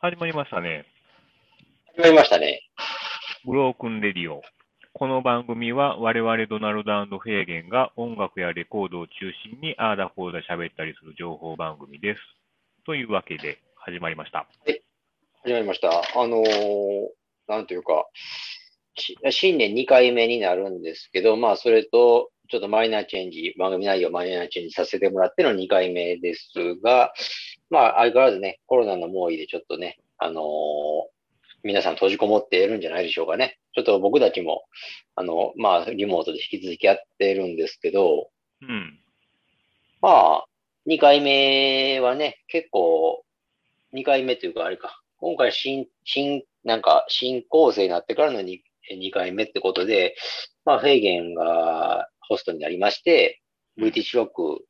始まりましたね。始まりましたね。ブロークンレディオ。この番組は我々ドナルドフェーゲンが音楽やレコードを中心にあーだこーだ喋ったりする情報番組です。というわけで始まりました。始まりました。あのーなんというか、し新年2回目になるんですけど、まあ、それと、ちょっとマイナーチェンジ、番組内容マイナーチェンジさせてもらっての2回目ですが、まあ、相変わらずね、コロナの猛威でちょっとね、あのー皆さん閉じこもっているんじゃないでしょうかね。ちょっと僕たちも、あの、まあ、リモートで引き続きやってるんですけど、うん。まあ、2回目はね、結構、2回目というか、あれか、今回新、新、なんか、新構成になってからの 2, 2回目ってことで、まあ、フェーゲンがホストになりまして、ブリティッシュロック、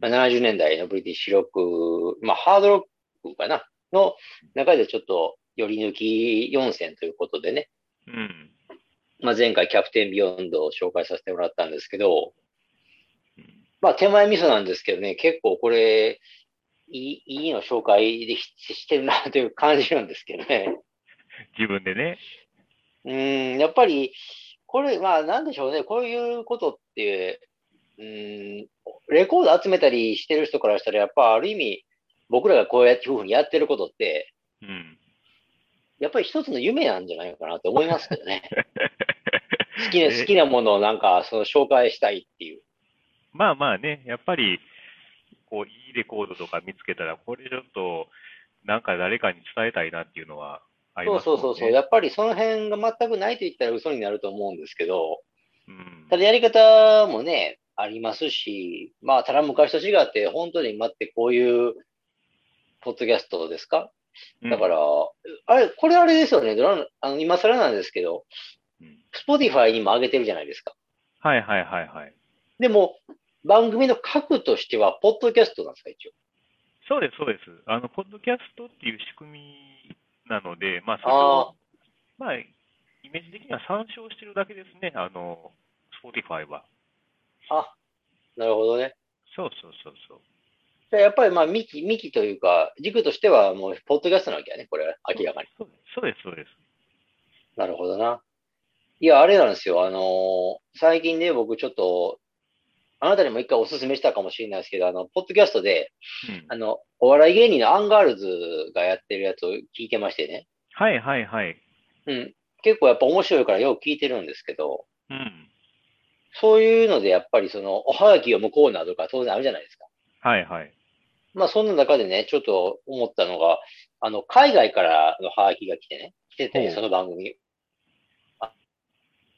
まあ、70年代のブリティッシュロック、まあ、ハードロックかな、の中でちょっと、寄り抜き4選ということでね、うん。まあ、前回キャプテンビヨンドを紹介させてもらったんですけど、うんまあ手前味噌なんですけどね、結構これ、いいいいの紹介でししてるなという感じなんですけどね。自分でね。うーん、やっぱり、これ、まあなんでしょうね、こういうことって、うーん、レコード集めたりしてる人からしたら、やっぱある意味、僕らがこうやって、こういうふうにやってることって、うん。やっぱり一つの夢なんじゃないかなと思いますけどね。好きな、え好きなものをなんか、その紹介したいっていう。まあまあね、やっぱり、こう、いいレコードとか見つけたら、これちょっと、なんか誰かに伝えたいなっていうのはありそうますね。そうそうそう。やっぱりその辺が全くないと言ったら嘘になると思うんですけど、うん。ただやり方もね、ありますし、まあ、ただ昔と違って、本当に待ってこういう、ポッドキャストですか？うんだから、あれ、これあれですよね。あの、今更なんですけど、うんスポティファイにも上げてるじゃないですか。はいはいはいはい。でも、番組の核としては、ポッドキャストなんですか、一応？そうです、そうです。あの、ポッドキャストっていう仕組みなので、まあ、それを、まあ、イメージ的には参照してるだけですね、あの、Spotify は。あ、なるほどね。そうそうそうそう。じゃあやっぱり、まあ、幹、幹というか、軸としては、もう、ポッドキャストなわけやね、これは、明らかに。そうです、そうです。なるほどな。いや、あれなんですよ。あのー最近ね、僕ちょっと、あなたにも一回お勧めしたかもしれないですけど、あの、ポッドキャストで、うん。あの、お笑い芸人のアンガールズがやってるやつを聞いてましてね。はいはいはい。うん。結構やっぱ面白いからよく聞いてるんですけど、うん。そういうのでやっぱりその、おはがきを読むコーナーとか当然あるじゃないですか。はいはい。まあ、そんな中でね、ちょっと思ったのが、あの、海外からのハガキが来てね、来てて、その番組。あ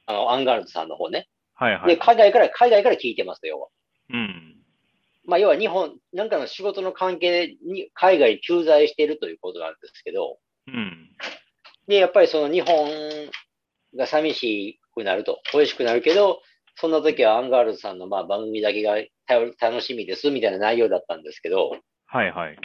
あの、アンガールズさんの方ね。で、はいはい。海外から、海外から聞いてますと、要は。うん。まあ、要は日本、なんかの仕事の関係に海外に駐在しているということなんですけど、うん。で、やっぱりその日本が寂しくなると、恋しくなるけど、そんな時はアンガールズさんのまあ番組だけが頼楽しみですみたいな内容だったんですけど、はいはい。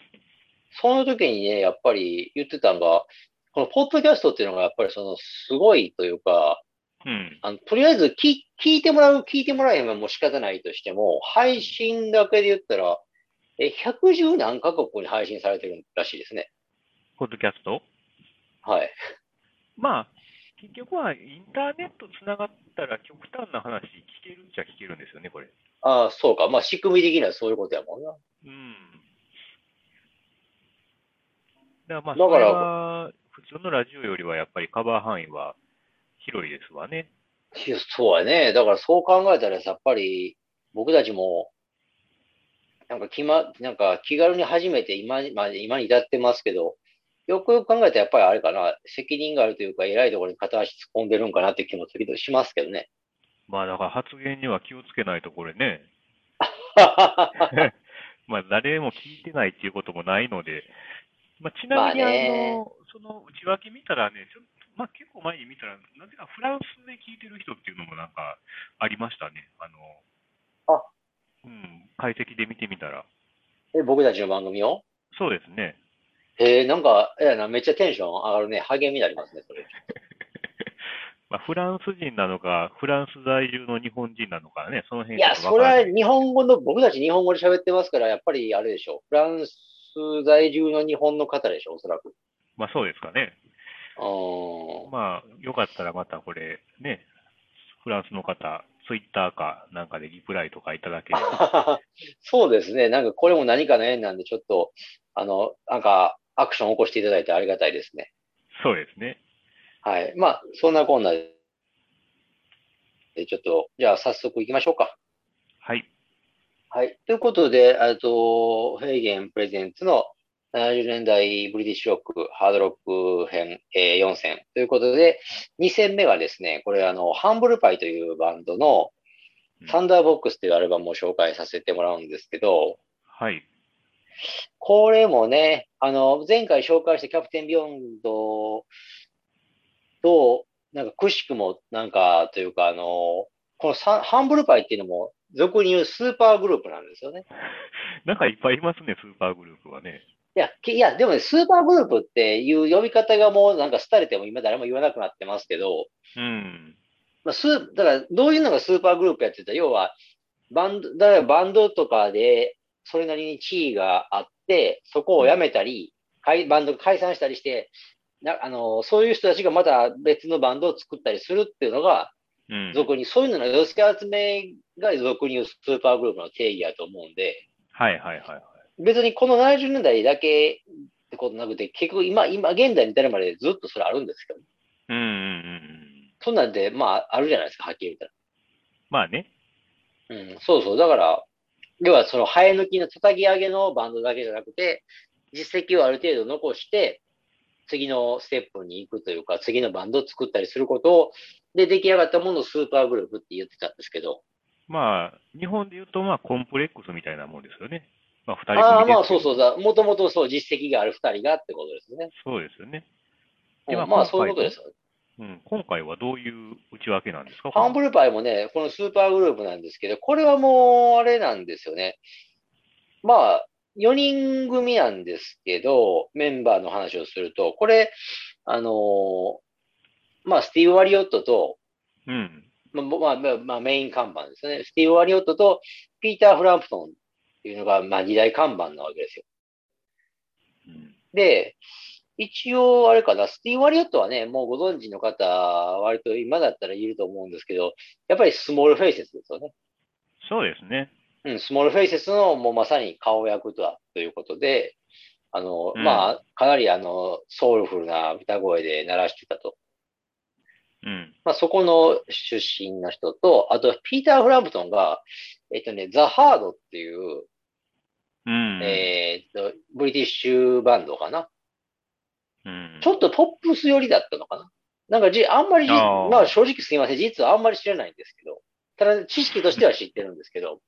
その時にね、やっぱり言ってたのが、このポッドキャストっていうのがやっぱりそのすごいというか、うん。あのとりあえず聞聞いてもらう、聞いてもらえばもう仕方ないとしても、配信だけで言ったら、え、110何カ国に配信されてるらしいですね。ポッドキャスト？はい。まあ、結局はインターネットつながったら極端な話聞けるっちゃ聞けるんですよね、これ。ああ、そうか。まあ仕組み的にはそういうことやもんな。うん。だからまあ、それは普通のラジオよりはやっぱりカバー範囲は広いですわね。いやそうやね。だからそう考えたらやっぱり僕たちも、なんか気ま、なんか気軽に初めて今、まあ、今に至ってますけど、よくよく考えたらやっぱりあれかな、責任があるというか、偉いところに片足突っ込んでるんかなって気も時々しますけどね。まあだから発言には気をつけないとこれね、まあ誰も聞いてないっていうこともないので、まあちなみにあまあその内訳見たらね、ちょっと、まあ結構前に見たら、なぜかフランスで聞いてる人っていうのもなんかありましたね。あの、あうん、解析で見てみたら。え僕たちの番組を？そうですね。えー、なんか、えやな、めっちゃテンション上がるね。励みになりますね、それ。まあ、フランス人なのか、フランス在住の日本人なのかね、その辺いや、それは日本語の、僕たち日本語で喋ってますから、やっぱりあれでしょう。フランス在住の日本の方でしょ、おそらく。まあそうですかね。うん。まあ、よかったらまたこれ、ね、フランスの方、ツイッターかなんかでリプライとかいただければ。そうですね。なんかこれも何かの縁なんで、ちょっと、あの、なんか、アクションを起こしていただいてありがたいですね。そうですね。はい。まあ、そんなこんなで、でちょっと、じゃあ早速行きましょうか。はい。はい。ということで、えっと、ヘーゲンプレゼンツの70年代ブリティッシュロック、ハードロック編、えー4戦ということで、2戦目はですね、これあの、ハンブルパイというバンドのうんサンダーボックスというアルバムを紹介させてもらうんですけど、はい。これもね、あの、前回紹介したキャプテンビヨンドと、なんかくしくも、なんか、というか、あの、このサンハンブルパイっていうのも、俗に言うスーパーグループなんですよね。なんかいっぱいいますね、スーパーグループはね。いや、きいや、でもね、スーパーグループっていう呼び方がもうなんか廃れても今誰も言わなくなってますけど、うん。まあ、スー、だからどういうのがスーパーグループやってた要は、バンド、だからバンドとかでそれなりに地位があって、そこを辞めたり、バンドが解散したりして、なあの、そういう人たちがまた別のバンドを作ったりするっていうのが、うん。俗に、そういうのの寄せ集めが俗に言うスーパーグループの定義やと思うんで、はいはいはいはい。別にこの70年代だけってことなくて、結局今、今、現代に至るまでずっとそれあるんですけど、うんうんうんうん。そんなんで、まあ、あるじゃないですか、はっきり言っまあね。たら。うん、そうそう。だから、要はその生え抜きの叩き上げのバンドだけじゃなくて、実績をある程度残して、次のステップに行くというか、次のバンドを作ったりすることを、で、出来上がったものをスーパーグループって言ってたんですけど、まあ、日本で言うと、まあ、コンプレックスみたいなもんですよね。まあ、二人組ああ、まあそうそうだ。もともとそう、実績がある二人がってことですね。そうですよね。うんでまあまあそういうことですよ。うん。今回はどういう内訳なんですか？ハンブルパイもね、このスーパーグループなんですけど、これはもう、あれなんですよね。まあ、4人組なんですけど、メンバーの話をすると、これ、あのーまあ、スティーブ・ワリオットと、うん。まあ、まあ、まあまあ、メイン看板ですね。スティーブ・ワリオットと、ピーター・フランプトンっていうのが、まあ、二大看板なわけですよ。うんで、一応、あれかな、スティーブ・ワリオットはね、もうご存知の方、割と今だったらいると思うんですけど、やっぱりスモールフェイセスですよね。そうですね。うん、スモールフェイセスのもうまさに顔役とはということで、あの、うんまあ、かなりあの、ソウルフルな歌声で鳴らしてたと。うん。まあ、そこの出身の人と、あと、ピーター・フランプトンが、えっとね、ザ・ハードっていう、うん。えーっと、ブリティッシュバンドかな。うんちょっとポップス寄りだったのかな。なんかじ、あんまりまあ正直すいません。実はあんまり知らないんですけど。ただ、知識としては知ってるんですけど。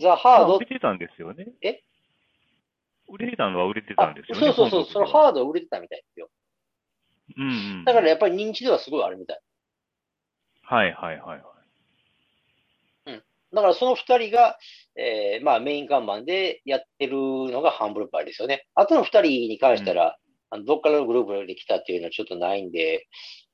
ザ・ハードまあ売れてたんですよね。え？売れてたのは売れてたあんですよね。そうそうそう、そのハード売れてたみたいですよ。うんうん。だからやっぱり認知度はすごいあるみたい。はいはいはいはい。だからその二人が、えーまあメイン看板でやってるのがハンブルパイですよね。あとの二人に関したら、あのどっからのグループで来たっていうのはちょっとないんで、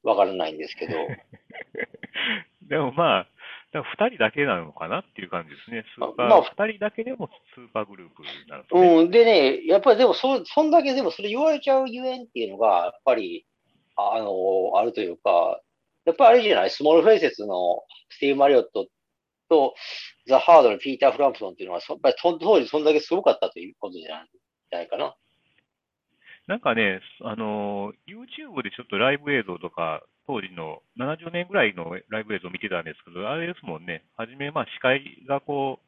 わからないんですけど。でもまあ、だから二人だけなのかなっていう感じですね。スーパー、まあ二人だけでもスーパーグループになると、ね。うん。でね、やっぱりでもそ、そんだけでもそれ言われちゃうゆえんっていうのが、やっぱり、ああの、あるというか、やっぱりあれじゃない？スモールフェイセスのスティーブ・マリオットと、ザ・ハードのピーター・フランプトンっていうのは、そやっぱりそ当時そんだけすごかったということじゃないかな。なんかね、あのー、YouTube でちょっとライブ映像とか、当時の70年ぐらいのライブ映像を見てたんですけど、あれですもんね、はじめ、まあ、司会がこう、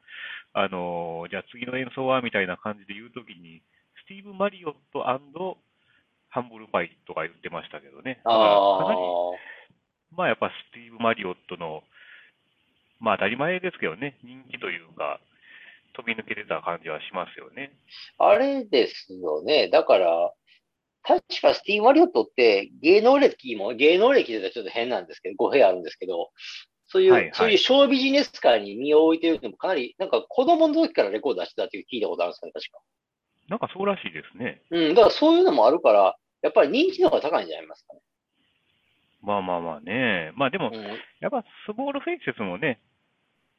あのーじゃあ次の演奏はみたいな感じで言うときに、スティーブ・マリオットハンブルパイとか言ってましたけどね。あまあやっぱスティーブ・マリオットの、まあ当たり前ですけどね、人気というか、飛び抜けてた感じはしますよね。あ、あれですよね。だから、確かスティーブ・マリオットって芸能歴も、芸能歴でちょっと変なんですけど、語弊あるんですけど、そういう、はいはいそういうショービジネス界に身を置いてるのもかなり、なんか子供の時からレコード出してたっていう聞いたことあるんですよね、確か。なんかそうらしいですね。うん、だからそういうのもあるから、やっぱり認知度が高いんじゃないますかね。まあまあまあね。まあでも、うん、やっぱスモールフェイセスもね、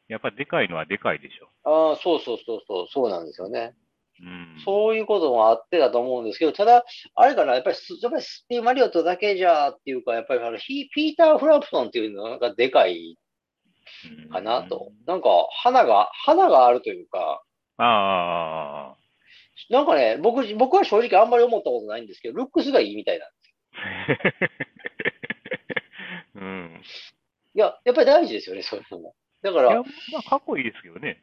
やっぱでかいのはでかいでしょ。ああ、そうそうそうそう、そうなんですよね。うん。そういうこともあってだと思うんですけど、ただ、あれかな、やっぱりス、やっぱりスティーブ・マリオットだけじゃっていうか、やっぱりあのヒピーター・フランプトンっていうのがでかいかなと。なんか、花が、花があるというか、ああ。なんかね、僕、僕は正直あんまり思ったことないんですけど、ルックスがいいみたいな。うん。いや、やっぱり大事ですよね、そういうのも。だかいや、ら、まあ、かっこいいですけどね。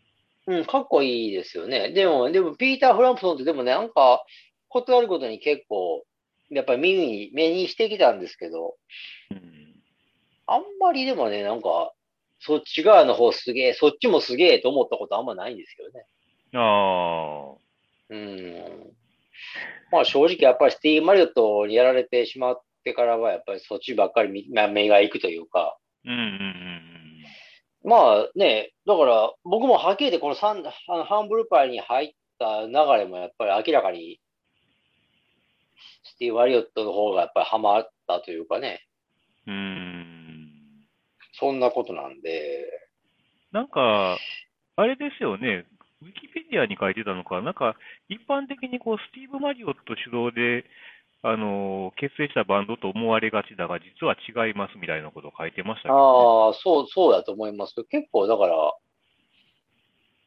うん、かっこいいですよね。でも、でも、ピーター・フランプトンってでもね、なんか、ことあることに結構、やっぱり耳に、目にしてきたんですけど、うん。あんまりでもね、なんか、そっち側の方すげえ、そっちもすげえと思ったことあんまないんですけどね。ああ。うん。まあ正直やっぱりスティーブ・マリオットにやられてしまってからは、やっぱりそっちばっかり目が行くというか、うんうんうんまあね、だから僕もはっきり言ってこのサンあのハンブルパイに入った流れもやっぱり明らかに、スティーブ・マリオットの方がやっぱりハマったというかね、うん。うん。そんなことなんで、なんか、あれですよね。ウィキペディアに書いてたのか、なんか、一般的にこう、スティーブ・マリオット主導で、あのー結成したバンドと思われがちだが、実は違いますみたいなことを書いてましたけど、ね。ああ、そう、そうだと思いますけど、結構だから、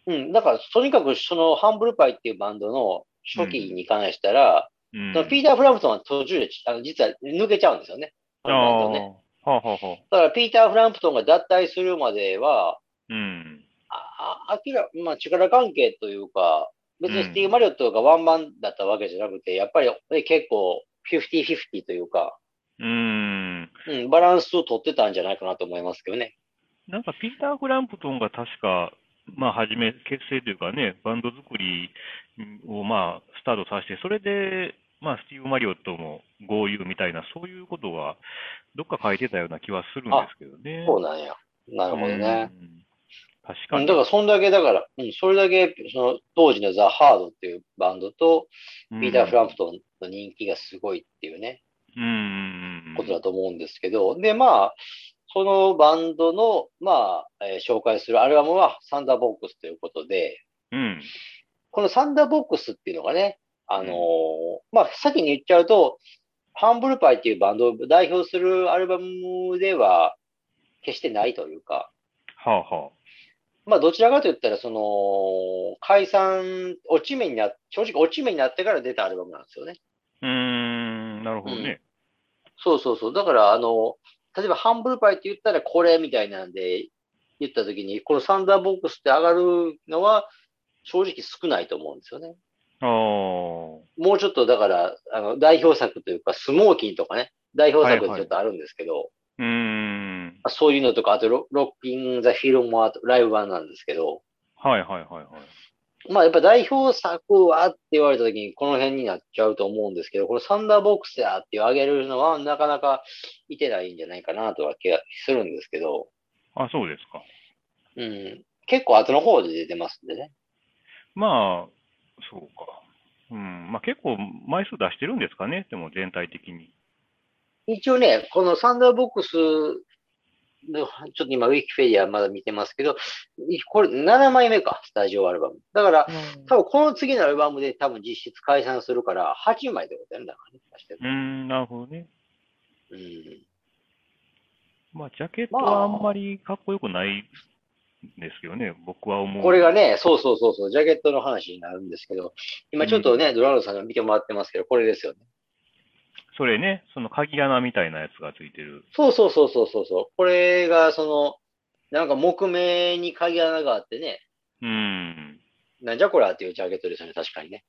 うん、だからとにかくそのハンブルパイっていうバンドの初期に関したら、うん。ピーター・フランプトンは途中であの実は抜けちゃうんですよね。あこのバンドね。あ、はあはあはあ。だからピーター・フランプトンが脱退するまでは、うん。ああ明らまあ、力関係というか、別にスティーブ・マリオットがワンマンだったわけじゃなくて、やっぱり、ね、結構50-50というか、うん。うん、バランスを取ってたんじゃないかなと思いますけどね。なんか、ピーター・フランプトンが確か、まあ、初め、結成というかね、バンド作りを、まあ、スタートさせて、それで、まあ、スティーブ・マリオットも合流みたいな、そういうことが、どっか書いてたような気はするんですけどね。そうなんや。なるほどね。うん。確うん、かに。だから、そんだけ、だから、うん、それだけ、その、当時のザ・ハードっていうバンドと、ピーター・フランプトンの人気がすごいっていうね、うん。うん。ことだと思うんですけど、で、まあ、そのバンドの、まあ、えー紹介するアルバムはサンダーボックスということで、うん。このサンダーボックスっていうのがね、あのーまあ、先に言っちゃうと、ハンブルパイっていうバンドを代表するアルバムでは決してないというか、はあはあ。まあ、どちらかと言ったら、その、解散、落ち目になっ、正直落ち目になってから出たアルバムなんですよね。うーん、なるほどね。そうそうそう。だから、あの、例えばハンブルパイって言ったらこれみたいなんで言ったときに、このサンダーボックスって上がるのは正直少ないと思うんですよね。ああ。もうちょっとだから、あの、代表作というか、スモーキンとかね、代表作でちょっとあるんですけど、うーん。そういうのとか、あとロ、ロッキン・ザ・フィルムはライブ版なんですけど、はいはいはいはい。まあやっぱ代表作はって言われたときにこの辺になっちゃうと思うんですけど、このサンダーボックスやってあげるのはなかなかいてないんじゃないかなとは気がするんですけど、あ、そうですか。うん。結構後の方で出てますんでね。まあ、そうか。うん。まあ結構枚数出してるんですかね。でも全体的に。一応ね、このサンダーボックスの、ちょっと今ウィキペディアまだ見てますけど、いこれ7枚目か、スタジオアルバム。だから、多分この次のアルバムで多分実質解散するから、8枚ってことやね。だからね。出してるうーん、なるほどね。うん。まあ、ジャケットはあんまりかっこよくないんですけどね。僕は思う。これがね、そうそうそうそう、ジャケットの話になるんですけど、今ちょっとね、ドラルドさんが見てもらってますけど、これですよね。それね、その鍵穴みたいなやつがついてる。そうそうそうそうそうそう。これが、その、なんか木目に鍵穴があってね、うーん。なんじゃこらっていうジャケットですよね、確かにね。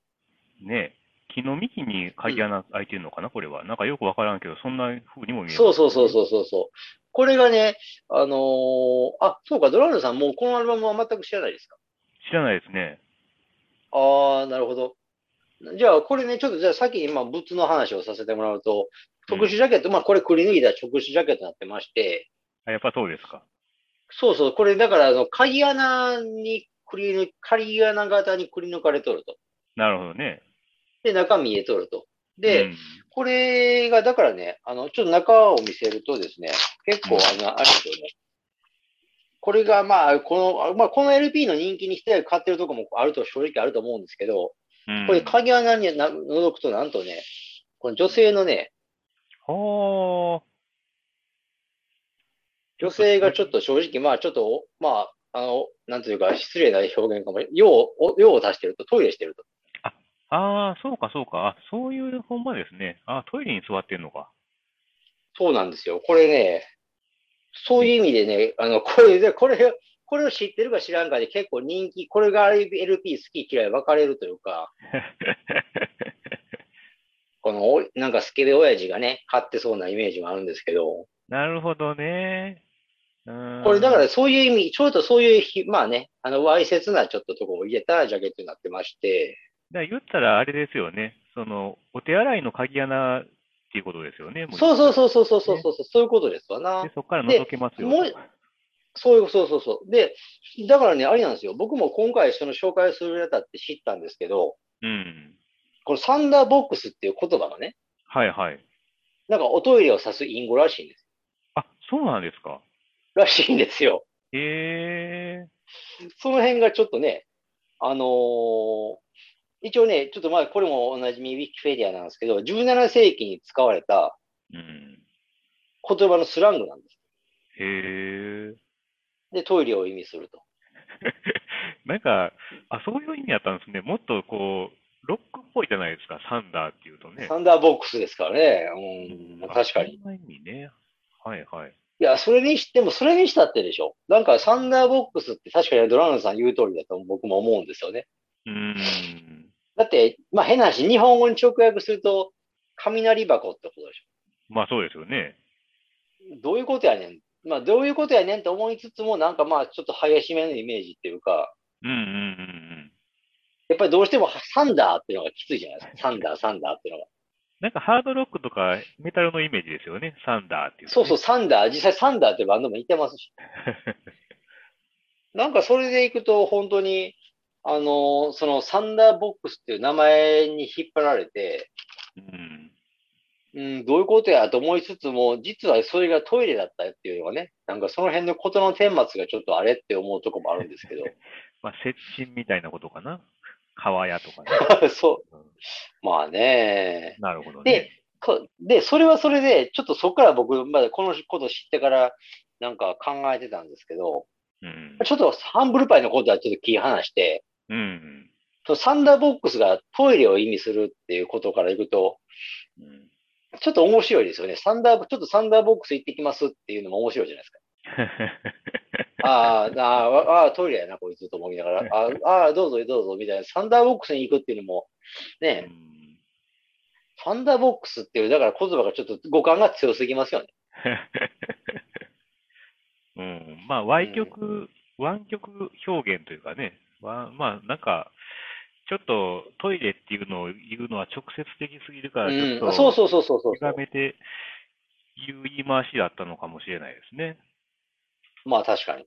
ね木の幹に鍵穴開いてるのかな、これは。なんかよくわからんけど、そんな風にも見えます、そうそうそうそうそうそう。これがね、あのーあ、そうか、ドラルドさんもうこのアルバムは全く知らないですか？知らないですね。ああ、なるほど。じゃあ、これね、ちょっとじゃあ先に今、ブツの話をさせてもらうと、特殊ジャケット、まあこれくり抜いた特殊ジャケットになってまして、あ、やっぱそうですか。そうそう、これだから、あの、鍵穴にくり抜、鍵穴型にくり抜かれとると。なるほどね。で、中見えとると。で、うんこれが、だからね、あの、ちょっと中を見せるとですね、結構、あの、あれですよね。これが、まあ、この、まあ、この LP の人気にして買ってるとこもあると、正直あると思うんですけど、うんこれ鍵穴にな覗くとなんとね、この女性のね、ほー。女性がちょっと正直、まあちょっとお、まあ、あの、なんというか失礼な表現かも、用を、用を足してると、トイレしてると。ああ、そうか、そうか。あ、そういう本場ですね。あ、トイレに座ってんのか。そうなんですよ。これね、そういう意味でね、あの、これで、これ、これを知ってるか知らんかで結構人気、これが LP 好き嫌い分かれるというか、このお、なんかスケベ親父がね、買ってそうなイメージもあるんですけど、なるほどね。これだからそういう意味、ちょっとそういうひ、まあね、あの、わいせつなちょっととこを入れたジャケットになってまして、だ言ったらあれですよね。その、お手洗いの鍵穴っていうことですよね。もそうそうそうそうそうそうそう、そういうことですわなで。そこから覗けますよもうと。そういう、そうそうそう。で、だからね、あれなんですよ。僕も今回その紹介するにあたって知ったんですけど、うん。このサンダーボックスっていう言葉がね、はいはい。なんかおトイレを指す隠語らしいんです。あ、そうなんですか？らしいんですよ。へえ。その辺がちょっとね、あのー一応ね、ちょっとまあこれもおなじみウィキペディアなんですけど、17世紀に使われたうん。言葉のスラングなんです。へえ。で、トイレを意味すると。なんか、あ、そういう意味だったんですね。もっとこう、ロックっぽいじゃないですか、サンダーっていうとね。サンダーボックスですからね。うん、あ確かに。そんな意味ね。はいはい。いや、それにしても、それにしたってでしょ。なんかサンダーボックスって確かにドラムさん言う通りだと僕も思うんですよね。うーん。だって、まあ変な話、日本語に直訳すると、雷箱ってことでしまあそうですよね。ょ。どういうことやねん。まあどういうことやねんと思いつつも、なんかまあちょっと激しめのイメージっていうか、うんうんうんやっぱりどうしてもサンダーっていうのがきついじゃないですか。サンダー、サンダーっていうのが。なんかハードロックとかメタルのイメージですよね。サンダーっていう、そうそう、。サンダー、実際サンダーってバンドも似てますし。なんかそれでいくと、本当に、あのそのサンダーボックスっていう名前に引っ張られて、うん。うん、どういうことやと思いつつも、実はそれがトイレだったっていうのがね、なんかその辺のことの顛末がちょっとあれって思うとこもあるんですけど。まあ、接近みたいなことかな。川屋とかね。そう。まあね。なるほどでね。こで、それはそれで、ちょっとそこから僕、まだこのこと知ってから、なんか考えてたんですけど、うん。ちょっとハンブルパイのことはちょっと気離して、うん。サンダーボックスがトイレを意味するっていうことからいくと、うん。ちょっと面白いですよね。サンダー、ちょっとサンダーボックス行ってきますっていうのも面白いじゃないですか。あ ーあー、ああ、トイレやな、こいつと思いながら、あーあー、どうぞどうぞみたいな、サンダーボックスに行くっていうのも、うね、んサンダーボックスっていう、だから言葉がちょっと五感が強すぎますよね。うん。まあ、歪曲、湾曲表現というかね。わまあ、なんか、ちょっとトイレっていうのを言うのは直接的すぎるから、ちょっうん、と、そうそうそうそうそう歪めて言う言い回しだったのかもしれないですね。まあ確かに。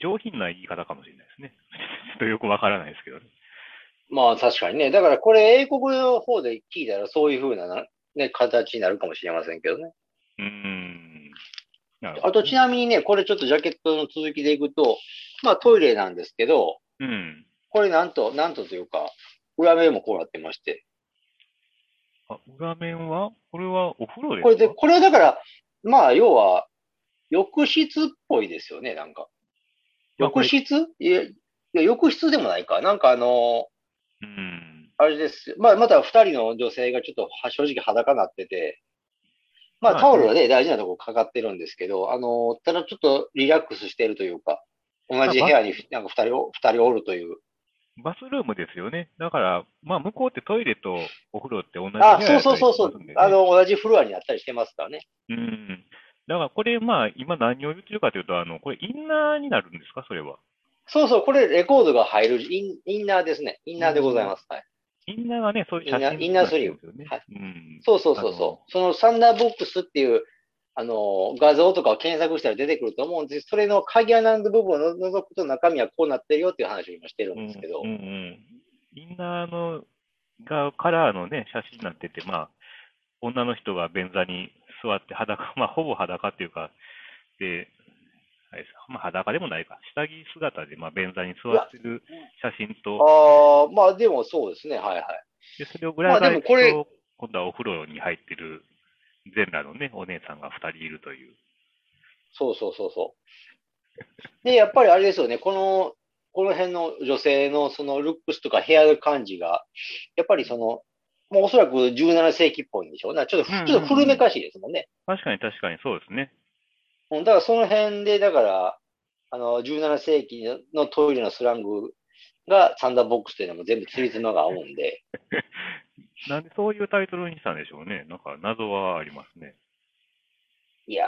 上品な言い方かもしれないですね。ちょっとよくわからないですけどね。まあ確かにね。だからこれ英国の方で聞いたらそういう風なな、ね、形になるかもしれませんけどね。うーん。あどとちなみにね、これちょっとジャケットの続きでいくと、まあトイレなんですけど、うん。これなんと、なんとというか、裏面もこうなってまして。あ、裏面は？これはお風呂ですか？これで、これはだから、まあ要は、浴室っぽいですよね、なんか。浴室？いや、いや浴室でもないか。なんかあの、うん。あれですよ。まあまた二人の女性がちょっとは正直裸になってて、まあまあタオルはね、大事なとこかかってるんですけど、あの、ただちょっとリラックスしてるというか、同じ部屋になんか二人お、二人おるという。バスルームですよね。だから、まあ、向こうってトイレとお風呂って同じ部屋あ、そうそうそうそう。あの、同じフロアにあったりしてますからね。うん。だから、これ、まあ、今何を言ってるかというと、あの、これ、インナーになるんですか、それは。そうそう、これレコードが入るインインナーですね。インナーでございます。はい。インナーがね、そういう写真インナーインナースリーブですよね。はいうん。そうそうそうそう。そのサンダーボックスっていう、あの、画像とかを検索したら出てくると思うんですそれの鍵穴の部分を除くと中身はこうなってるよっていう話を今してるんですけど。うんうんうん。インナーの、が、カラーのね、写真になってて、まあ、女の人が便座に座って裸、まあ、ほぼ裸っていうか、で、あれですまあ、裸でもないか。下着姿で、まあ、便座に座ってる写真と、ああ、まあでもそうですね。はいはい。でそれを裏返すと、今度はお風呂に入ってる全裸のね、お姉さんが二人いるという。そうそうそうそう。で、やっぱりあれですよね。この、この辺の女性のそのルックスとかヘアの感じが、やっぱりその、もうおそらく17世紀っぽいんでしょうね。ちょっとふ、うんうんうんちょっと古めかしいですもんね。確かに確かにそうですね。うん、だからその辺で、だから、あの、17世紀のトイレのスラングがサンダーボックスというのも全部つりつまが合うんで、なんでそういうタイトルにしたんでしょうね。なんか謎はありますね。いや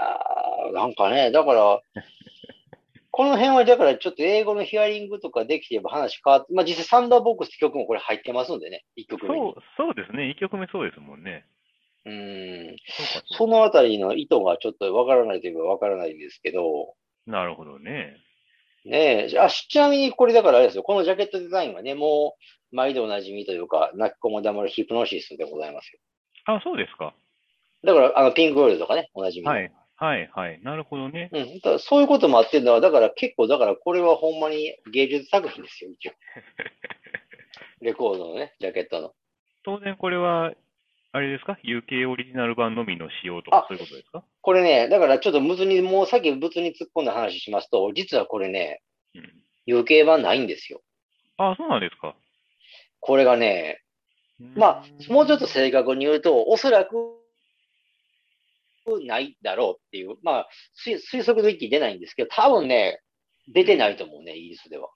ー、なんかね、だから、この辺はだからちょっと英語のヒアリングとかできてれば話変わって、まあ実際サンダーボックスって曲もこれ入ってますんでね、一曲目に。そう、そうですね。一曲目そうですもんね。うーん。そのあたりの意図がちょっとわからないといえばわからないんですけど、なるほどね。ねえ、あ、ちなみにこれだからあれですよ、このジャケットデザインはね、もう毎度おなじみというか、泣き子も黙るヒプノシスでございますよ。あ、そうですか。だから、あの、ピンクロイドとかね、おなじみの。はい。はい、はい。なるほどね。うん、だそういうこともあってんのは、だから結構、だからこれはほんまに芸術作品ですよ、一応。レコードのね、ジャケットの。当然これは、あれですか ?UK オリジナル版のみの使用とかあそういうことですか？これね、だからちょっとむずに、もうさっき物に突っ込んだ話しますと、実はこれね、うん。UK 版ないんですよ。あ、そうなんですか？これがね、まあ、もうちょっと正確に言うと、おそらく、ないだろうっていう、まあ、推推測の域出ないんですけど、多分ね、出てないと思うね、イギリスでは。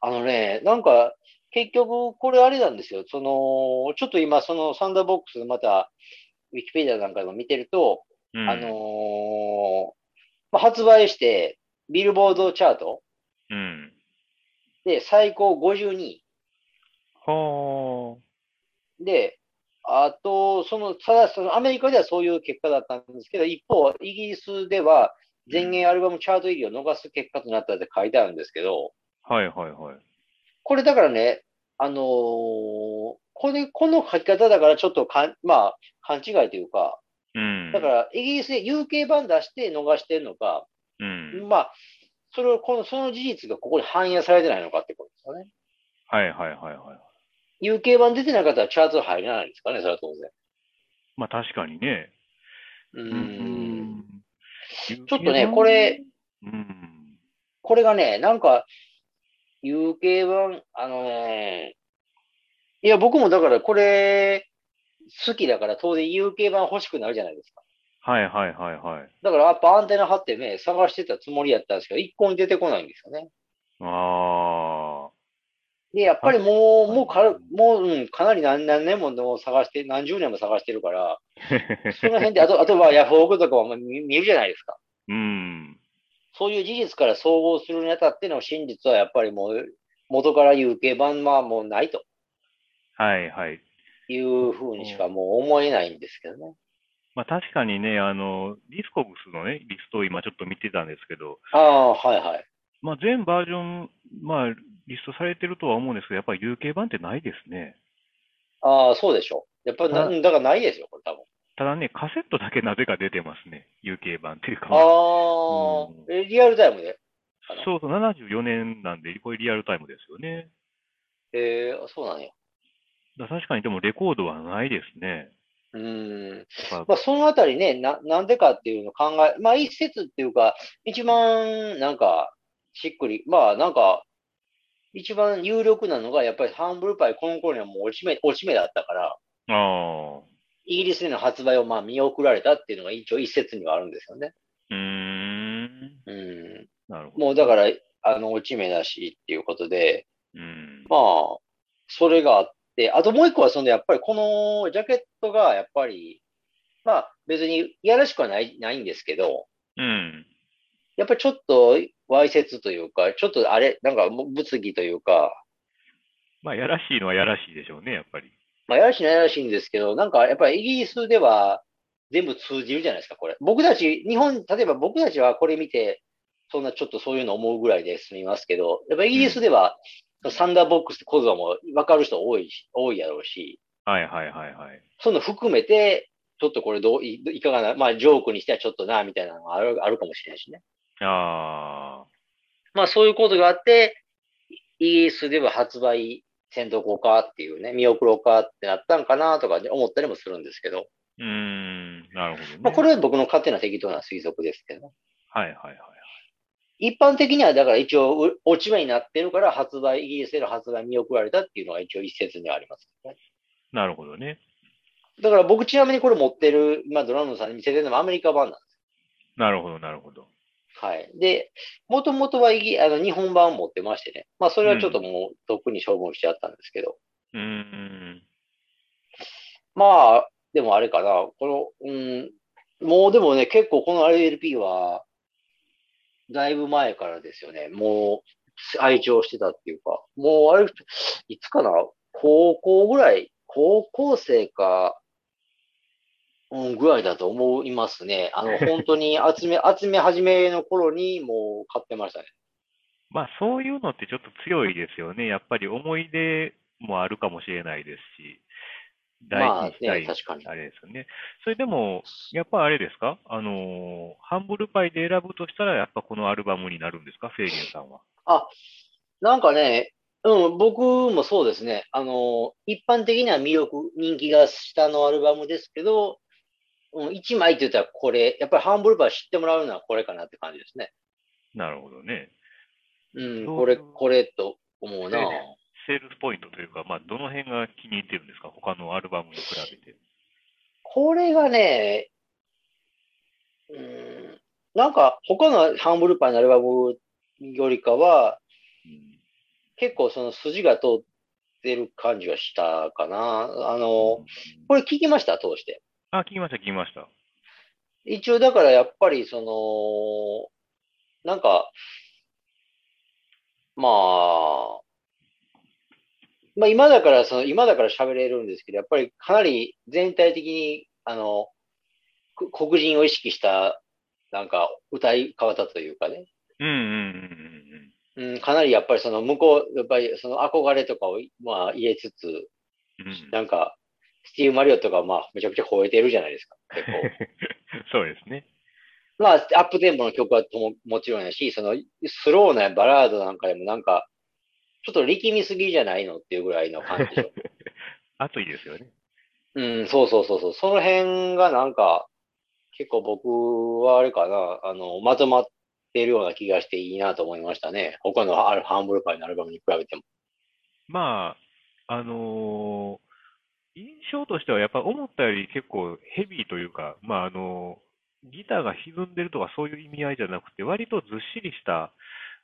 あのね、なんか、結局、これあれなんですよ。その、ちょっと今、そのサンダーボックスまた、ウィキペディアなんかでも見てると、うん。あのーまあ、発売して、ビルボードチャートうん。で最高52位。はで、あと、その、ただ、そのアメリカではそういう結果だったんですけど、一方、イギリスでは全英アルバムチャート入りを逃す結果となったって書いてあるんですけど、あ。はい、はい、はい。これだからね、あのーこれ、この書き方だからちょっとかん、まあ、勘違いというか、うん。だから、イギリスで UK 版出して逃してるのか、うん。まあ、それを、この、その事実がここに反映されてないのかってことですよね。はい、はい、はい、はい。UK 版出てなかったらチャート入らないんですかね、それは当然。まあ、確かにね。う。うんちょっとねこれ、うん。これがね、なんか、UK 版、あのね、いや、僕もだからこれ、好きだから当然 UK 版欲しくなるじゃないですか。はい、はい、はい、はい。だからやっぱアンテナ張ってね、探してたつもりやったんですけど、一向に出てこないんですよね。ああ。で、やっぱりもう、あもうか、もう、うん、かなり何何年ももう探して、何十年も探してるから、その辺で、あと、あとはヤフオクとかも見見るじゃないですか。うん。そういう事実から総合するにあたっての真実はやっぱりもう、元から UK 版はもうないとはい、はい。いうふうにしかもう思えないんですけどね。まあ、確かにね、あの、ディスコグスのね、リストを今ちょっと見てたんですけど、ああ、はいはい。まあ、全バージョン、まあ、リストされてるとは思うんですけど、やっぱり UK 版ってないですね。ああ、そうでしょう。やっぱりな、だからないですよ、これ多分。ただね、カセットだけなぜか出てますね。UK 版っていうか。ああ、うんえ、リアルタイムで？そうそう、74年なんで、これリアルタイムですよね。えー、そうなんや。だ確かにでもレコードはないですね。うーん。まあ、そのあたりね、な、なんでかっていうのを考え、まあ、一説っていうか、一番、なんか、しっくり、まあ、なんか、一番有力なのが、やっぱりハンブルパイ、この頃にはもう落ち目、落ち目だったから、ああ。イギリスでの発売をまあ見送られたっていうのが一応一説にはあるんですよね。うーん。うん。なるほど。もうだから、あの、落ち目だしっていうことで、うん。まあ、それがあって、あともう一個はその、やっぱりこのジャケットが、やっぱり、まあ別にいやらしくはない、ないんですけど、うん。やっぱりちょっとわいせつというか、ちょっとあれ、なんかもう物議というか、まあ、やらしいのはやらしいでしょうね、やっぱり。まあやらしいのはやらしいんですけど、なんかやっぱりイギリスでは全部通じるじゃないですか、これ。僕たち、日本、例えば僕たちはこれ見て、そんなちょっとそういうの思うぐらいで済みますけど、やっぱイギリスでは、サンダーボックスって言葉も分かる人多いし、多いやろうし、はいはいはいはい。その含めて、ちょっとこれどういいかがな、まあジョークにしてはちょっとな、みたいなのがあるあるかもしれないしね。あまあそういうことがあって、イギリスでは発売せんとこうかっていうね、見送ろうかってなったんかなとかで思ったりもするんですけど、ー。うーん。なるほどね。まあこれは僕の勝手な適当な推測ですけど、はいはいはい。一般的にはだから一応う落ち目になってるから発売、イギリスでの発売見送られたっていうのが一応一説にはあります、ね。なるほどね。だから僕ちなみにこれ持ってる、まあドラムさんに見せてるのもアメリカ版なんです。なるほど、なるほど。はい。で、もともとはイギあの日本版を持ってましてね。まあそれはちょっともうとっくに処分しちゃったんですけど。うーん。まあ、でもあれかな。この、うん、もうでもね、結構この RLP は、だいぶ前からですよね。もう、愛情してたっていうか、もうあれ、いつかな？高校ぐらい、高校生か、うん、ぐらいだと思いますね。あの、本当に集め、集め始めの頃にもう買ってましたね。まあそういうのってちょっと強いですよね。やっぱり思い出もあるかもしれないですし、大まあ事にしたい、ね、確かに。あれですよね。それでも、やっぱあれですか？あのーハンブルパイで選ぶとしたら、やっぱこのアルバムになるんですか？フェーゲンさんは。あ、なんかね、うん、僕もそうですね。あの、一般的には魅力、人気が下のアルバムですけど、うん、一枚って言ったらこれ、やっぱりハンブルバー知ってもらうのはこれかなって感じですね。なるほどね。うん、これ、これと思うな。セールスポイントというか、まあ、どの辺が気に入ってるんですか？他のアルバムに比べて。これがね、うん、なんか他のハンブルパイのアルバムよりかは、うん結構その筋が通ってる感じがしたかな。あの、これ聞きました？通して。あ、聞きました、聞きました。一応だからやっぱりその、なんか、まあ、まあ今だからその、今だから喋れるんですけど、やっぱりかなり全体的に、あの、く黒人を意識した、なんか歌い方というかね、うんうんうんうん、かなりやっぱりその向こう、やっぱりその憧れとかを、まあ入れつつ。うんなんか、スティーブ・マリオットがまあめちゃくちゃ吠えてるじゃないですか、結構。そうですね。まあ、アップテンポの曲はとももちろんやし、そのスローなバラードなんかでもなんか、ちょっと力みすぎじゃないのっていうぐらいの感じ。熱いですよね。うん、そうそうそうそう。その辺がなんか、結構僕はあれかな、あの、まとまってるような気がしていいなと思いましたね。他のアルハンブルパイのアルバムに比べても。まあ、あのー印象としてはやっぱ思ったより結構ヘビーというか、まああのギターが歪んでるとかそういう意味合いじゃなくて、割とずっしりした、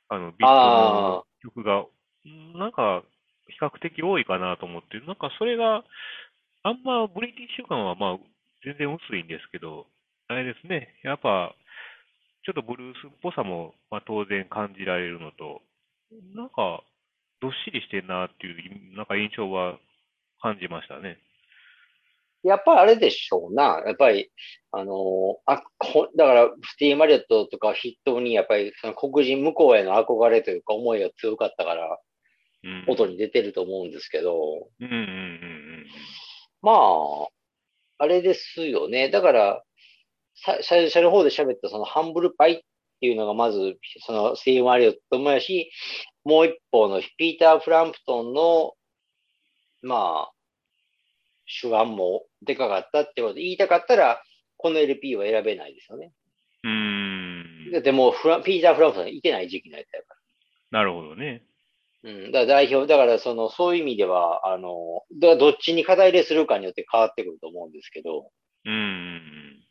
あの、ビートの曲が、なんか、比較的多いかなと思って、なんかそれが、あんまブリティッシュ感はまあ、全然薄いんですけど、あれですね、やっぱ、ちょっとブルースっぽさも、まあ、当然感じられるのと、なんか、どっしりしてんなっていう、なんか印象は感じましたね。やっぱりあれでしょうな。やっぱり、あのーあ、こだから、スティー・マリオットとか筆頭に、やっぱりその黒人向こうへの憧れというか思いが強かったから、うん。音に出てると思うんですけど、うんうんうんうん。まあ、あれですよね。だから、さ最初の方で喋ったそのハンブルパイっていうのがまず、そのスティーブ・マリオットもやし、もう一方のピーター・フランプトンの、まあ、主眼もでかかったってことで言いたかったら、この LP は選べないですよね。うーん。だってもうフラン、ピーター・フランプトンいてない時期のやつやかなるほどね。ら。うん。だから代表、だからその、そういう意味では、あの、だどっちに肩入れするかによって変わってくると思うんですけど、うん。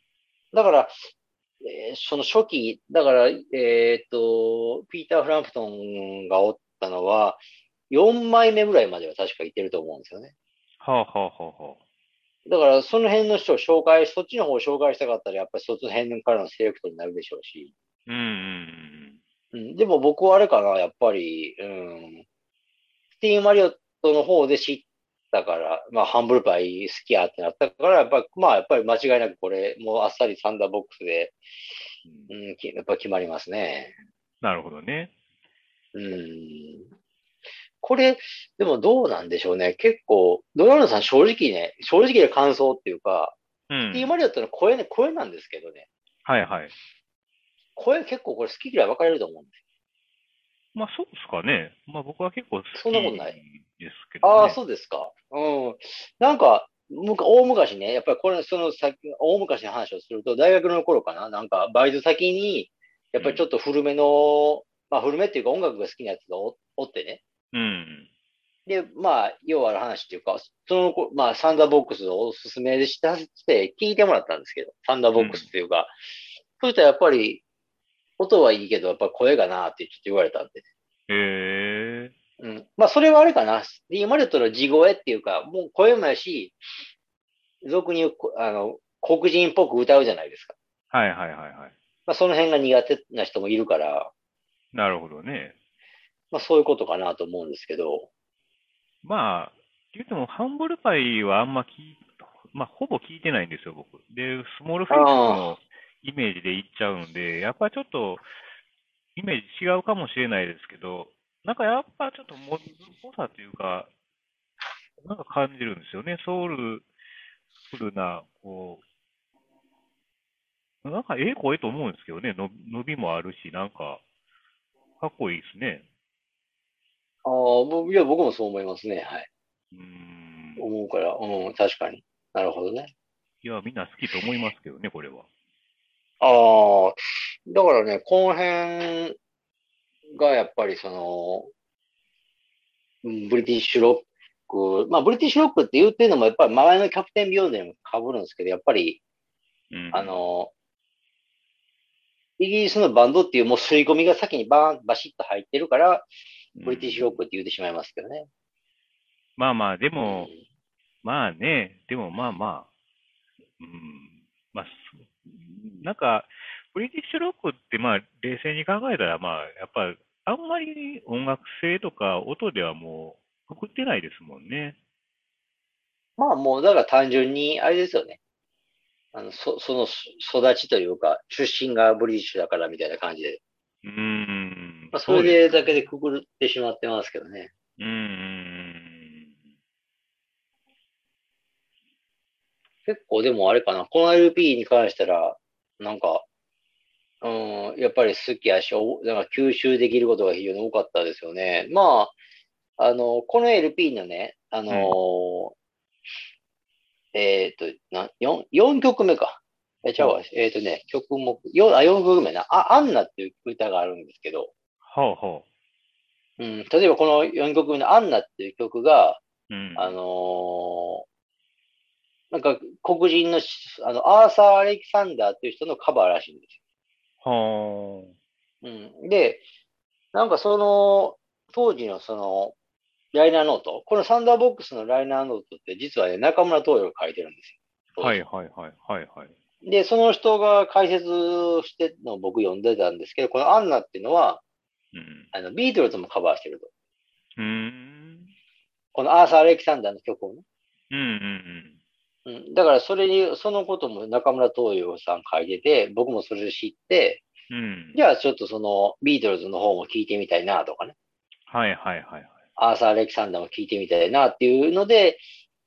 だから、えーその初期、だから、えーっと、ピーター・フランプトンがおったのは、4枚目ぐらいまでは確かいてると思うんですよね。はあはあはあはあ。だから、その辺の人を紹介、そっちの方を紹介したかったら、やっぱりそっちの辺からのセレクトになるでしょうし。うんうんうん、でも僕はあれかな、やっぱり、うん、スティーブ・マリオットの方で知ったから、まあ、ハンブルパイ好きやってなったから、やっぱり、まあ、やっぱり間違いなくこれ、もうあっさりサンダーボックスで、うん。やっぱ決まりますね。なるほどね。うん。これ、でもどうなんでしょうね。結構、ドラムさん正直ね、正直な感想っていうか、うんスティーブ・マリオットの声ね、声なんですけどね。はいはい。声結構これ好き嫌い分かれると思うんですまあそうですかね。まあ僕は結構好きそんなことないですけど、ね。ああ、そうですか。うん。なんか、むか大昔ね、やっぱりこれ、その先、大昔の話をすると、大学の頃かな、なんか、バイト先に、やっぱりちょっと古めの、まあ古めっていうか音楽が好きなやつがおおってね。うん。で、まあ、要ある話っていうか、その子、まあ、サンダーボックスをおすすめしたして聞いてもらったんですけど、サンダーボックスっていうか、そうしたらやっぱり、音はいいけど、やっぱ声がなってちょっと言われたんで。へえ。うん。まあ、それはあれかな。ディーマレットの地声っていうか、もう声もやし、俗に言う、こあの、黒人っぽく歌うじゃないですか。はいはいはいはい。まあ、その辺が苦手な人もいるから、なるほどね。まあ、そういうことかなと思うんですけど、まあ、言っても、ハンブルパイはあんま聞い、まあ、ほぼ聞いてないんですよ、僕。で、スモールフェイスのイメージで言っちゃうんで、やっぱりちょっと、イメージ違うかもしれないですけど、なんかやっぱちょっとモズっぽさというか、なんか感じるんですよね。ソウルフルな、こう、なんかええ声と思うんですけどね。の伸びもあるし、なんか、かっこいいですね。ああ、僕いや、僕もそう思いますね。はい。うーん。思うから、うん、確かに。なるほどね。いや、みんな好きと思いますけどね、これは。ああ、だからね、この辺がやっぱりその、うんブリティッシュロック、まあ、ブリティッシュロックって言ってるのも、やっぱり前のキャプテンビヨンドにも被るんですけど、やっぱり、うん。あの、イギリスのバンドっていうもう吸い込みが先にバーン、バシッと入ってるから、ブリティッシュロックって言ってしまいますけどね。まあまあ、でうもん、まあね、でもまあまあ、うん、まあ、そなんか、ブリティッシュロックってまあ、冷静に考えたら、まあ、やっぱ、あんまり音楽性とか音ではもう、くくってないですもんね。まあもう、だから単純に、あれですよね。あの、そ、その育ちというか、出身がブリティッシュだからみたいな感じで。うーん。まあ、それでだけでくくってしまってますけどね。うーん。結構でもあれかな、この LP に関したら、なんか、うん、やっぱり好きやし、おなんか吸収できることが非常に多かったですよね。まあ、あの、この LP のね、あのーえっ、と、な、4、四曲目か。え、ちゃうわ。えっ、とね、曲目、4、あ、4曲目な。あ、アンナっていう歌があるんですけど、ほうほうん、例えばこの4曲目のアンナっていう曲が、う。うん。あのーなんか黒人のし、あの、アーサー・アレキサンダーっていう人のカバーらしいんですほう。よ。うん。で、なんかその、当時のその、ライナーノート、このサンダーボックスのライナーノートって実はね、中村東洋が書いてるんですよ。はいはいはいはいはい。で、その人が解説してるのを僕読んでたんですけど、このアンナっていうのは、うん。あの、ビートルズもカバーしてると。うーん。このアーサー・アレキサンダーの曲をね。うんうんうん。だからそれに、そのことも中村東洋さん書いてて、僕もそれを知って、うん。うん。じゃあちょっとそのビートルズの方も聞いてみたいなとかね。はいはいはいはい。アーサー・アレキサンダーも聞いてみたいなっていうので、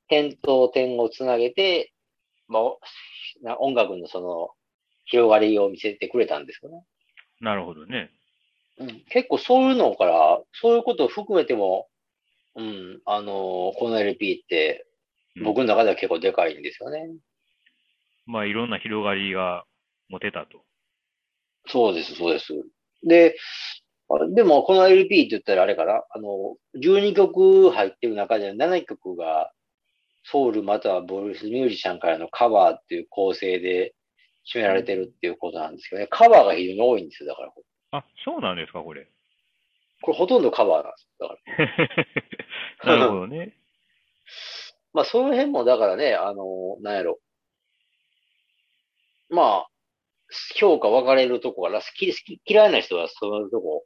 点と点をつなげて、まあ、な音楽のその広がりを見せてくれたんですよね。なるほどね。うん、結構そういうのから、そういうことを含めても、うん、あのこの LP ってうん僕の中では結構でかいんですよね。まあ、いろんな広がりが持てたと。そうです、そうです。で、あでもこの LP って言ったらあれかな、あの、12曲入ってる中で7曲がソウルまたはブルースミュージシャンからのカバーっていう構成で占められてるっていうことなんですけどね。カバーが非常に多いんですよ、だから。あ、そうなんですか、これ。これほとんどカバーなんですよ。だから。なるほどね。まあ、その辺もだからね、あの、なんやろ。まあ、評価分かれるとこから、好き、好き、嫌いな人はそういうとこ、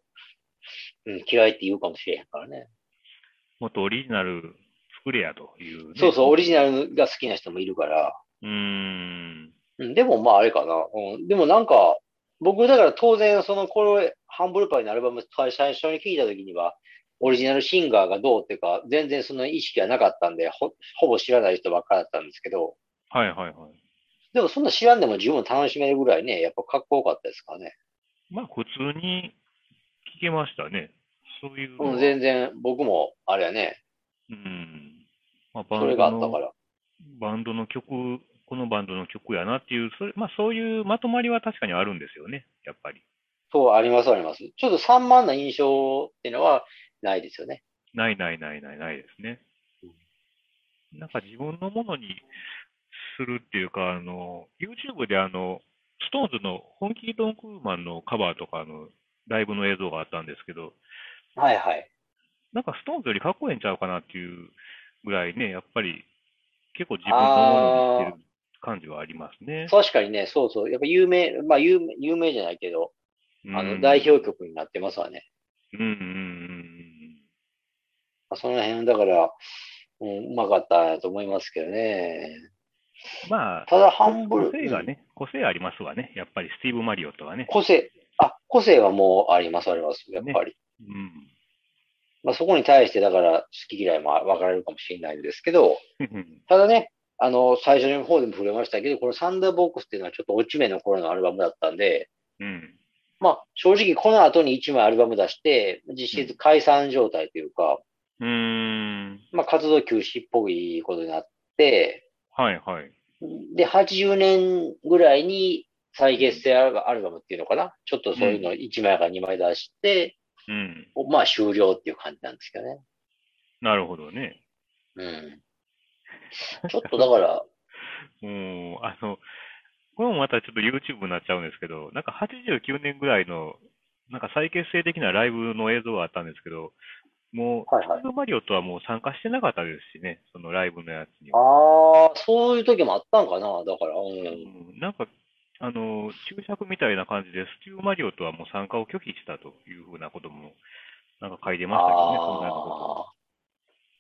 うん、嫌いって言うかもしれへんからね。もっとオリジナル作れやという、ね。そうそう、オリジナルが好きな人もいるから。うーん。うん、でもまああれかな。うん、でもなんか、僕だから当然そのこれ、ハンブルパイのアルバム最最初に聞いた時には、オリジナルシンガーがどうっていうか、全然その意識はなかったんで、ほほぼ知らない人ばっかだったんですけど、はいはいはい。でもそんな知らんでも十分楽しめるぐらいね、やっぱかっこよかったですからね。まあ、普通に聞けましたね。そういう。うん、全然僕もあれやね、うん。まあ、バそれンドの、があったから。バンドの曲、このバンドの曲やなっていう、それまあ、そういうまとまりは確かにあるんですよね、やっぱり。そう、ありますあります。ちょっと散漫な印象っていうのはないですよね。ないないないないないですね。なんか自分のものにするっていうか、あの、YouTube であの、ストーンズの Honky Tonk Women のカバーとかのライブの映像があったんですけど、はいはい。なんかストーンズよりかっこええんちゃうかなっていうぐらいね、やっぱり結構自分のものにしてる感じはありますね。確かにね、そうそう。やっぱ有名、まあ有名有名じゃないけど、あの、うん代表曲になってますわね。うんうんうんまあその辺、だから、うん、うまかったと思いますけどね。うん。まあ、ただ、ハンブル、個性がね、個性ありますわね。やっぱりスティーブ・マリオットはね。個性、あ、個性はもうあります、あります。やっぱり。うん。まあそこに対して、だから、好き嫌いも分かれるかもしれないんですけど、ただね、あの、最初の方でも触れましたけど、このサンダーボックスっていうのはちょっと落ち目の頃のアルバムだったんで、うん。まあ、正直この後に1枚アルバム出して、実質解散状態というか、うーん。まあ、活動休止っぽいことになって、はいはい。で、80年ぐらいに再結成アルバアルバムっていうのかな？ちょっとそういうの1枚か2枚出して、うん。まあ終了っていう感じなんですけどね。なるほどね。うん。ちょっとだから、もう、あの、これもまたちょっと YouTube になっちゃうんですけど、なんか89年ぐらいの、なんか再結成的なライブの映像があったんですけど、もう、はいはいスーパーマリオットはもう参加してなかったですしね、そのライブのやつには。ああ、そういう時もあったんかなだから、うん。うんなんか、あの、注釈みたいな感じで、ステューマリオットはもう参加を拒否したというふうなことも、なんか書いてましたけどね、そんなこ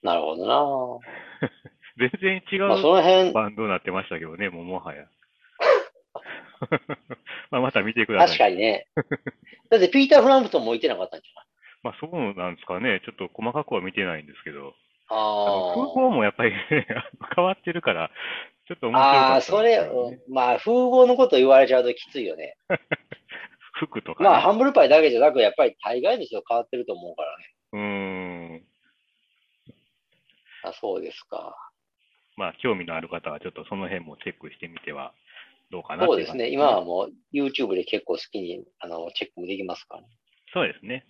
となるほどな。全然違まあ、そうの辺、バンドになってましたけどね、もうもはや。まあまた見てください。確かにね。だってピーター・フランプトンもいてなかったんじまあそうなんですかね。ちょっと細かくは見てないんですけど。ゃないあのあ空港もやっぱりね、変わってるから、ちょっと面あ。ああ、白かったそれ、まあ、風貌のこと言われちゃうときついよね。服とかね。まあ、ハンブルパイだけじゃなく、やっぱり大概の人変わってると思うからね。うーん。あそうですか。まあ興味のある方はちょっとその辺もチェックしてみてはどうかなそうですね。今はもう YouTube で結構好きにあのチェックもできますからね。そうですね。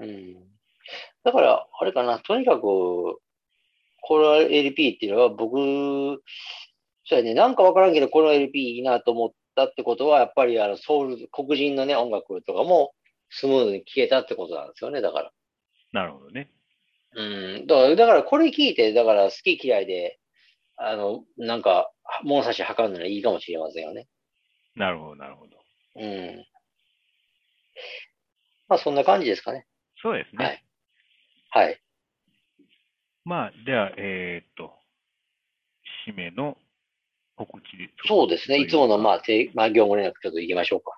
うん。だから、あれかな、とにかく、この LP っていうのは僕、そうやね、なんかわからんけど、この LP いいなと思ったってことは、やっぱりあのソウル、黒人のね、音楽とかもスムーズに聴けたってことなんですよね、だから。なるほどね。うん。だから、だからこれ聞いて、だから好き嫌いで、あの、なんか、物差し測るのはいいかもしれませんよね。なるほど、なるほど。うん。まあ、そんな感じですかね。そうですね。はい。はい。まあ、では、えーっと、締めの告知そうですね。いつもの、まあ。まあ、業務連絡ちょっと行きましょうか。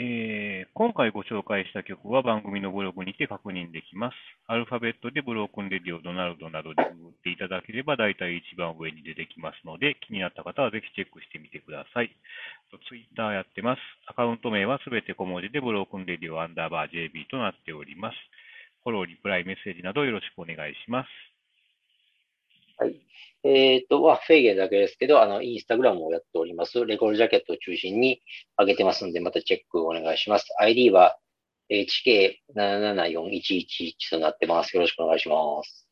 えー、今回ご紹介した曲は番組のブログにて確認できます。アルファベットでブロークンレディオ、ドナルドなどでググっていただければ大体一番上に出てきますので、気になった方はぜひチェックしてみてください。ツイッターやってます。アカウント名はすべて小文字でブロークンレディオアンダーバー JB となっております。フォロー、リプライ、メッセージなどよろしくお願いします。えっ、と、まあ、フェーゲンだけですけど、あの、インスタグラムをやっております。レコードジャケットを中心に上げてますんで、またチェックお願いします。ID は HK774111 となってます。よろしくお願いします。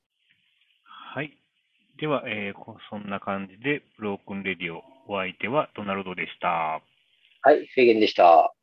はい。では、えーこそんな感じで、ブロークンレディオ、お相手はドナルドでした。はい、フェーゲンでした。